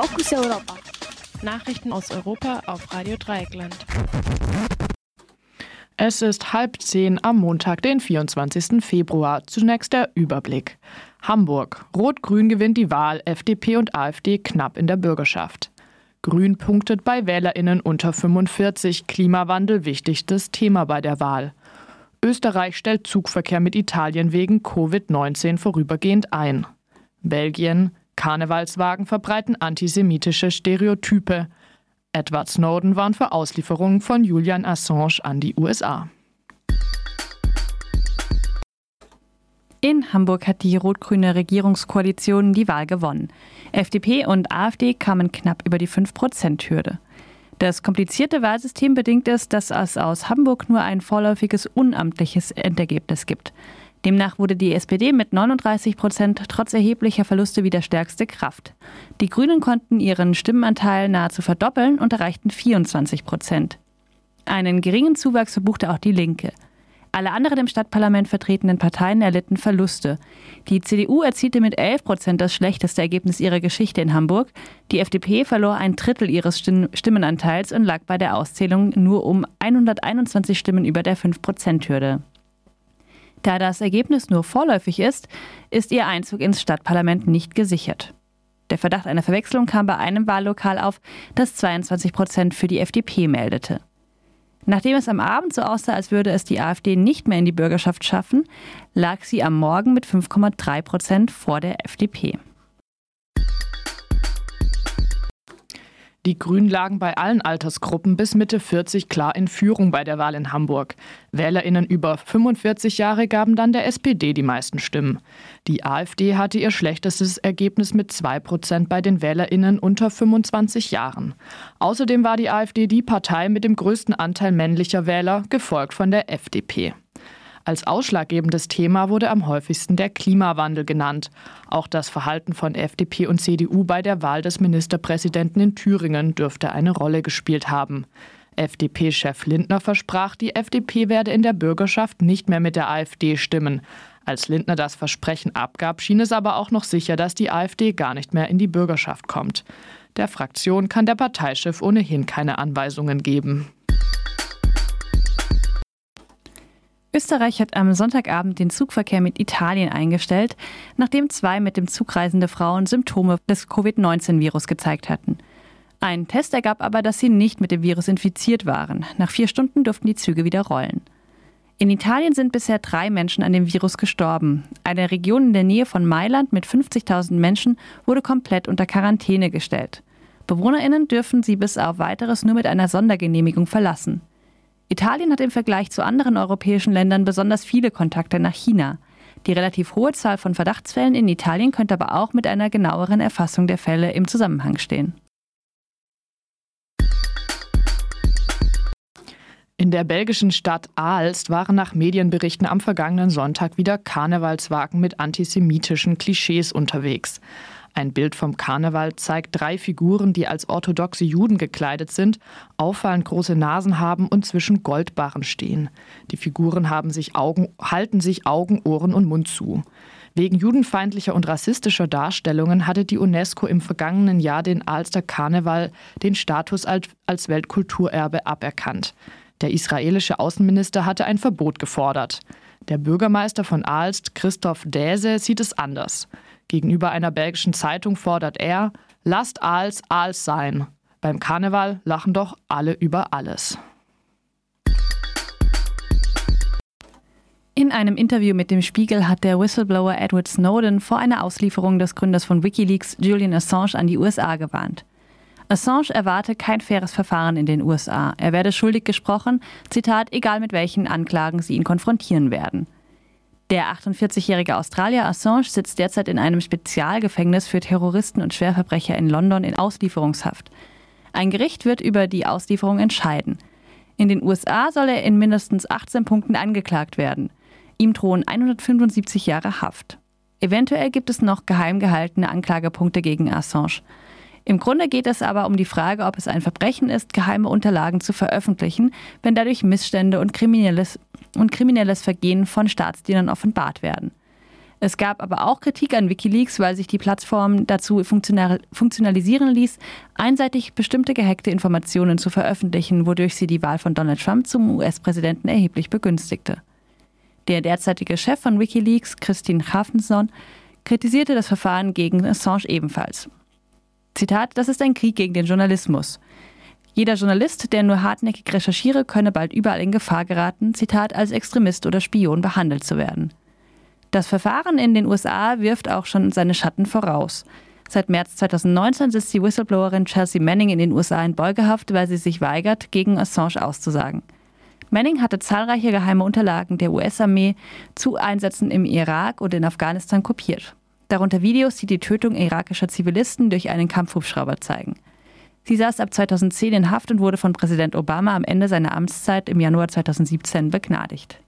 Fokus Europa. Nachrichten aus Europa auf Radio Dreieckland. Es ist halb zehn am Montag, den 24. Februar. Zunächst der Überblick. Hamburg. Rot-Grün gewinnt die Wahl, FDP und AfD knapp in der Bürgerschaft. Grün punktet bei WählerInnen unter 45. Klimawandel wichtigstes Thema bei der Wahl. Österreich stellt Zugverkehr mit Italien wegen Covid-19 vorübergehend ein. Belgien. Karnevalswagen verbreiten antisemitische Stereotype. Edward Snowden warnt für Auslieferungen von Julian Assange an die USA. In Hamburg hat die rot-grüne Regierungskoalition die Wahl gewonnen. FDP und AfD kamen knapp über die 5-Prozent-Hürde. Das komplizierte Wahlsystem bedingt es, dass es aus Hamburg nur ein vorläufiges unamtliches Endergebnis gibt. Demnach wurde die SPD mit 39 Prozent trotz erheblicher Verluste wieder stärkste Kraft. Die Grünen konnten ihren Stimmenanteil nahezu verdoppeln und erreichten 24 Prozent. Einen geringen Zuwachs verbuchte auch die Linke. Alle anderen im Stadtparlament vertretenen Parteien erlitten Verluste. Die CDU erzielte mit 11 Prozent das schlechteste Ergebnis ihrer Geschichte in Hamburg. Die FDP verlor ein Drittel ihres Stimmenanteils und lag bei der Auszählung nur um 121 Stimmen über der 5-Prozent-Hürde. Da das Ergebnis nur vorläufig ist, ist ihr Einzug ins Stadtparlament nicht gesichert. Der Verdacht einer Verwechslung kam bei einem Wahllokal auf, das 22 Prozent für die FDP meldete. Nachdem es am Abend so aussah, als würde es die AfD nicht mehr in die Bürgerschaft schaffen, lag sie am Morgen mit 5,3 Prozent vor der FDP. Die Grünen lagen bei allen Altersgruppen bis Mitte 40 klar in Führung bei der Wahl in Hamburg. WählerInnen über 45 Jahre gaben dann der SPD die meisten Stimmen. Die AfD hatte ihr schlechtestes Ergebnis mit 2 Prozent bei den WählerInnen unter 25 Jahren. Außerdem war die AfD die Partei mit dem größten Anteil männlicher Wähler, gefolgt von der FDP. Als ausschlaggebendes Thema wurde am häufigsten der Klimawandel genannt. Auch das Verhalten von FDP und CDU bei der Wahl des Ministerpräsidenten in Thüringen dürfte eine Rolle gespielt haben. FDP-Chef Lindner versprach, die FDP werde in der Bürgerschaft nicht mehr mit der AfD stimmen. Als Lindner das Versprechen abgab, schien es aber auch noch sicher, dass die AfD gar nicht mehr in die Bürgerschaft kommt. Der Fraktion kann der Parteichef ohnehin keine Anweisungen geben. Österreich hat am Sonntagabend den Zugverkehr mit Italien eingestellt, nachdem zwei mit dem Zug reisende Frauen Symptome des Covid-19-Virus gezeigt hatten. Ein Test ergab aber, dass sie nicht mit dem Virus infiziert waren. Nach vier Stunden durften die Züge wieder rollen. In Italien sind bisher drei Menschen an dem Virus gestorben. Eine Region in der Nähe von Mailand mit 50.000 Menschen wurde komplett unter Quarantäne gestellt. BewohnerInnen dürfen sie bis auf weiteres nur mit einer Sondergenehmigung verlassen. Italien hat im Vergleich zu anderen europäischen Ländern besonders viele Kontakte nach China. Die relativ hohe Zahl von Verdachtsfällen in Italien könnte aber auch mit einer genaueren Erfassung der Fälle im Zusammenhang stehen. In der belgischen Stadt Aalst waren nach Medienberichten am vergangenen Sonntag wieder Karnevalswagen mit antisemitischen Klischees unterwegs. Ein Bild vom Karneval zeigt drei Figuren, die als orthodoxe Juden gekleidet sind, auffallend große Nasen haben und zwischen Goldbarren stehen. Die Figuren haben sich Augen, halten sich Augen, Ohren und Mund zu. Wegen judenfeindlicher und rassistischer Darstellungen hatte die UNESCO im vergangenen Jahr den Alster Karneval den Status als Weltkulturerbe aberkannt. Der israelische Außenminister hatte ein Verbot gefordert. Der Bürgermeister von Aalst, Christoph Däse, sieht es anders. Gegenüber einer belgischen Zeitung fordert er, lasst Aals Aals sein. Beim Karneval lachen doch alle über alles. In einem Interview mit dem Spiegel hat der Whistleblower Edward Snowden vor einer Auslieferung des Gründers von Wikileaks, Julian Assange, an die USA gewarnt. Assange erwarte kein faires Verfahren in den USA. Er werde schuldig gesprochen, Zitat, egal mit welchen Anklagen sie ihn konfrontieren werden. Der 48-jährige Australier Assange sitzt derzeit in einem Spezialgefängnis für Terroristen und Schwerverbrecher in London in Auslieferungshaft. Ein Gericht wird über die Auslieferung entscheiden. In den USA soll er in mindestens 18 Punkten angeklagt werden. Ihm drohen 175 Jahre Haft. Eventuell gibt es noch geheim gehaltene Anklagepunkte gegen Assange. Im Grunde geht es aber um die Frage, ob es ein Verbrechen ist, geheime Unterlagen zu veröffentlichen, wenn dadurch Missstände und kriminelles und kriminelles Vergehen von Staatsdienern offenbart werden. Es gab aber auch Kritik an Wikileaks, weil sich die Plattform dazu funktionalisieren ließ, einseitig bestimmte gehackte Informationen zu veröffentlichen, wodurch sie die Wahl von Donald Trump zum US-Präsidenten erheblich begünstigte. Der derzeitige Chef von Wikileaks, Christine Hafenson, kritisierte das Verfahren gegen Assange ebenfalls. Zitat, das ist ein Krieg gegen den Journalismus. Jeder Journalist, der nur hartnäckig recherchiere, könne bald überall in Gefahr geraten, Zitat, als Extremist oder Spion behandelt zu werden. Das Verfahren in den USA wirft auch schon seine Schatten voraus. Seit März 2019 sitzt die Whistleblowerin Chelsea Manning in den USA in Beugehaft, weil sie sich weigert, gegen Assange auszusagen. Manning hatte zahlreiche geheime Unterlagen der US-Armee zu Einsätzen im Irak und in Afghanistan kopiert. Darunter Videos, die die Tötung irakischer Zivilisten durch einen Kampfhubschrauber zeigen. Sie saß ab 2010 in Haft und wurde von Präsident Obama am Ende seiner Amtszeit im Januar 2017 begnadigt.